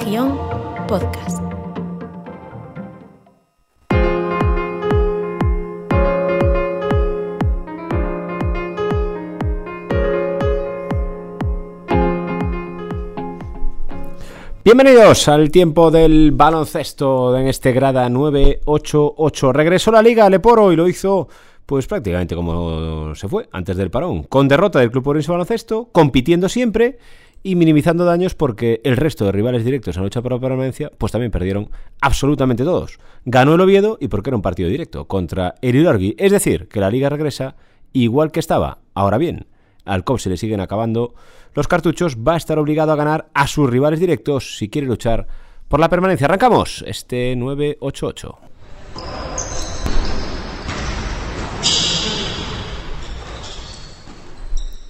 Región Podcast. Bienvenidos al tiempo del baloncesto en este grada 988. Regresó la liga Leporo y lo hizo pues prácticamente como se fue antes del parón, con derrota del Club Orense Baloncesto, compitiendo siempre y minimizando daños porque el resto de rivales directos en la lucha por la permanencia pues también perdieron absolutamente todos. Ganó el Oviedo y porque era un partido directo contra el Ilorgui, es decir, que la liga regresa igual que estaba. Ahora bien, al COP se le siguen acabando los cartuchos, va a estar obligado a ganar a sus rivales directos si quiere luchar por la permanencia. Arrancamos este 988.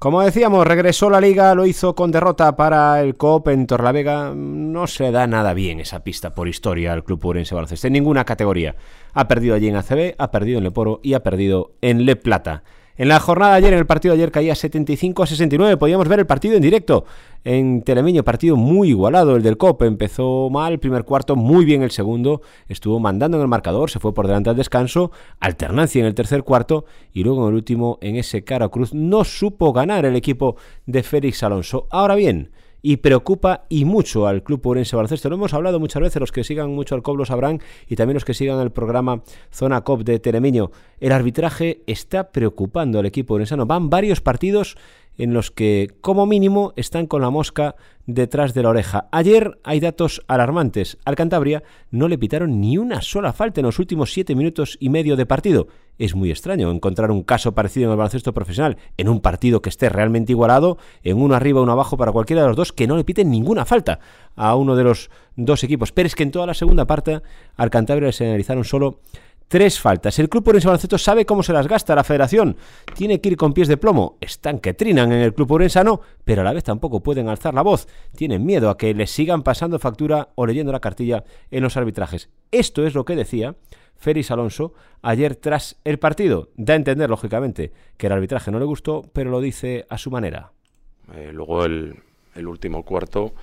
Como decíamos, regresó la liga, lo hizo con derrota para el COP en Torlavega. No se da nada bien esa pista por historia al Club Urense Baloncesto en ninguna categoría. Ha perdido allí en ACB, ha perdido en Leporo y ha perdido en Le Plata. En la jornada de ayer, en el partido de ayer caía 75 a 69. Podíamos ver el partido en directo en Telemiño, partido muy igualado. El del COP empezó mal el primer cuarto, muy bien el segundo. Estuvo mandando en el marcador, se fue por delante al descanso. Alternancia en el tercer cuarto y luego en el último, en ese cara cruz, no supo ganar el equipo de Félix Alonso. Ahora bien, y preocupa y mucho al Club Urense Baloncesto. Lo hemos hablado muchas veces, los que sigan mucho al COP lo sabrán y también los que sigan el programa Zona COP de Teremiño. El arbitraje está preocupando al equipo urensano. Van varios partidos en los que, como mínimo, están con la mosca detrás de la oreja. Ayer hay datos alarmantes. Al Cantabria no le pitaron ni una sola falta en los últimos siete minutos y medio de partido. Es muy extraño encontrar un caso parecido en el baloncesto profesional, en un partido que esté realmente igualado, en uno arriba, uno abajo para cualquiera de los dos, que no le piten ninguna falta a uno de los dos equipos. Pero es que en toda la segunda parte al Cantabria se analizaron solo Tres faltas. El Club Orense Baloncesto sabe cómo se las gasta la federación. Tiene que ir con pies de plomo. Están que trinan en el Club Orensano, pero a la vez tampoco pueden alzar la voz. Tienen miedo a que les sigan pasando factura o leyendo la cartilla en los arbitrajes. Esto es lo que decía Félix Alonso ayer tras el partido. Da a entender, lógicamente, que el arbitraje no le gustó, pero lo dice a su manera. Eh, luego el, el último cuarto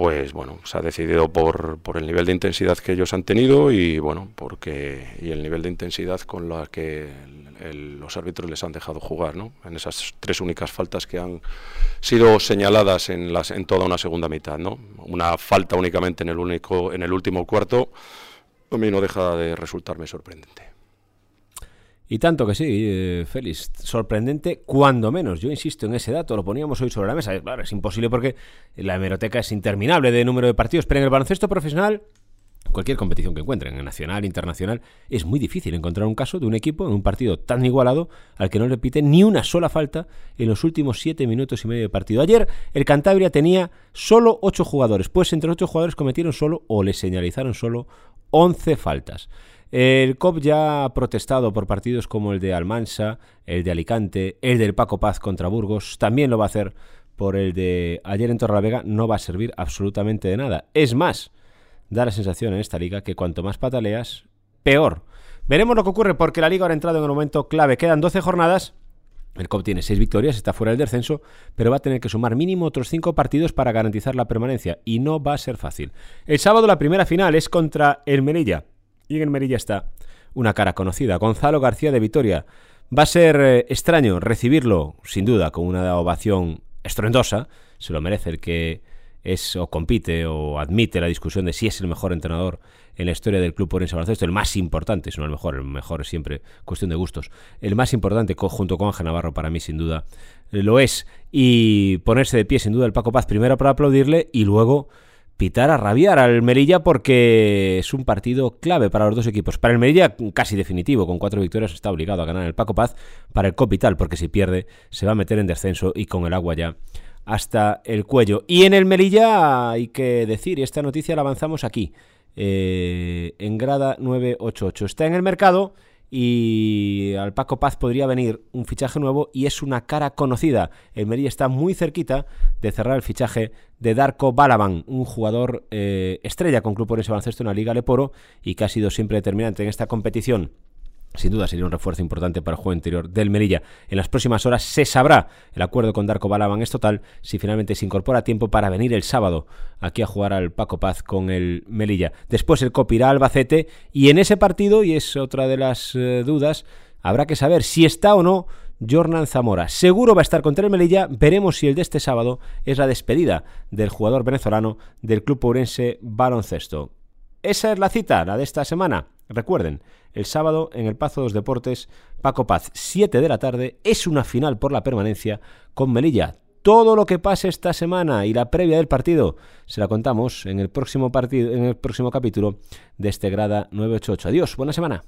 pues bueno, se ha decidido por, por, el nivel de intensidad que ellos han tenido y bueno, porque y el nivel de intensidad con la que los árbitros les han dejado jugar, ¿no? En esas tres únicas faltas que han sido señaladas en las en toda una segunda mitad, ¿no? Una falta únicamente en el único en el último cuarto a mí no deja de resultarme sorprendente. Y tanto que sí, eh, Félix, sorprendente cuando menos. Yo insisto en ese dato, lo poníamos hoy sobre la mesa. Claro, es imposible porque la hemeroteca es interminable de número de partidos, pero en el baloncesto profesional, cualquier competición que encuentren, en nacional, internacional, es muy difícil encontrar un caso de un equipo en un partido tan igualado al que no repite ni una sola falta en los últimos siete minutos y medio de partido. Ayer el Cantabria tenía solo ocho jugadores, pues entre ocho jugadores cometieron solo o le señalizaron solo once faltas. El COP ya ha protestado por partidos como el de Almansa, el de Alicante, el del Paco Paz contra Burgos, también lo va a hacer por el de ayer en Torrelavega, no va a servir absolutamente de nada. Es más, da la sensación en esta liga que cuanto más pataleas, peor. Veremos lo que ocurre porque la liga ahora ha entrado en un momento clave. Quedan 12 jornadas. El COP tiene 6 victorias, está fuera del descenso, pero va a tener que sumar mínimo otros 5 partidos para garantizar la permanencia y no va a ser fácil. El sábado la primera final es contra el Melilla. Y en Merilla está una cara conocida, Gonzalo García de Vitoria. Va a ser eh, extraño recibirlo, sin duda, con una ovación estruendosa. Se lo merece el que es o compite o admite la discusión de si es el mejor entrenador en la historia del club por baloncesto, el más importante, si no el mejor, el mejor es siempre cuestión de gustos, el más importante junto con Ángel Navarro para mí sin duda lo es, y ponerse de pie sin duda el Paco Paz primero para aplaudirle y luego pitar a rabiar al Merilla porque es un partido clave para los dos equipos. Para el Merilla casi definitivo, con cuatro victorias está obligado a ganar el Paco Paz. Para el Copital, porque si pierde se va a meter en descenso y con el agua ya hasta el cuello. Y en el Merilla hay que decir, esta noticia la avanzamos aquí, eh, en grada 988. Está en el mercado y al Paco Paz podría venir un fichaje nuevo y es una cara conocida. El Merilla está muy cerquita de cerrar el fichaje de Darko Balaban, un jugador eh, estrella con Club ese Baloncesto en la Liga Leporo y que ha sido siempre determinante en esta competición. Sin duda sería un refuerzo importante para el juego interior del Melilla. En las próximas horas se sabrá el acuerdo con Darko Balaban es total si finalmente se incorpora a tiempo para venir el sábado aquí a jugar al Paco Paz con el Melilla. Después el copirá al Albacete y en ese partido, y es otra de las eh, dudas, habrá que saber si está o no Jornan Zamora. Seguro va a estar contra el Melilla. Veremos si el de este sábado es la despedida del jugador venezolano del club Pourense Baloncesto. Esa es la cita, la de esta semana. Recuerden, el sábado en el Pazo de los Deportes, Paco Paz, 7 de la tarde, es una final por la permanencia con Melilla. Todo lo que pase esta semana y la previa del partido se la contamos en el próximo partido, en el próximo capítulo de este Grada 988. Adiós, buena semana.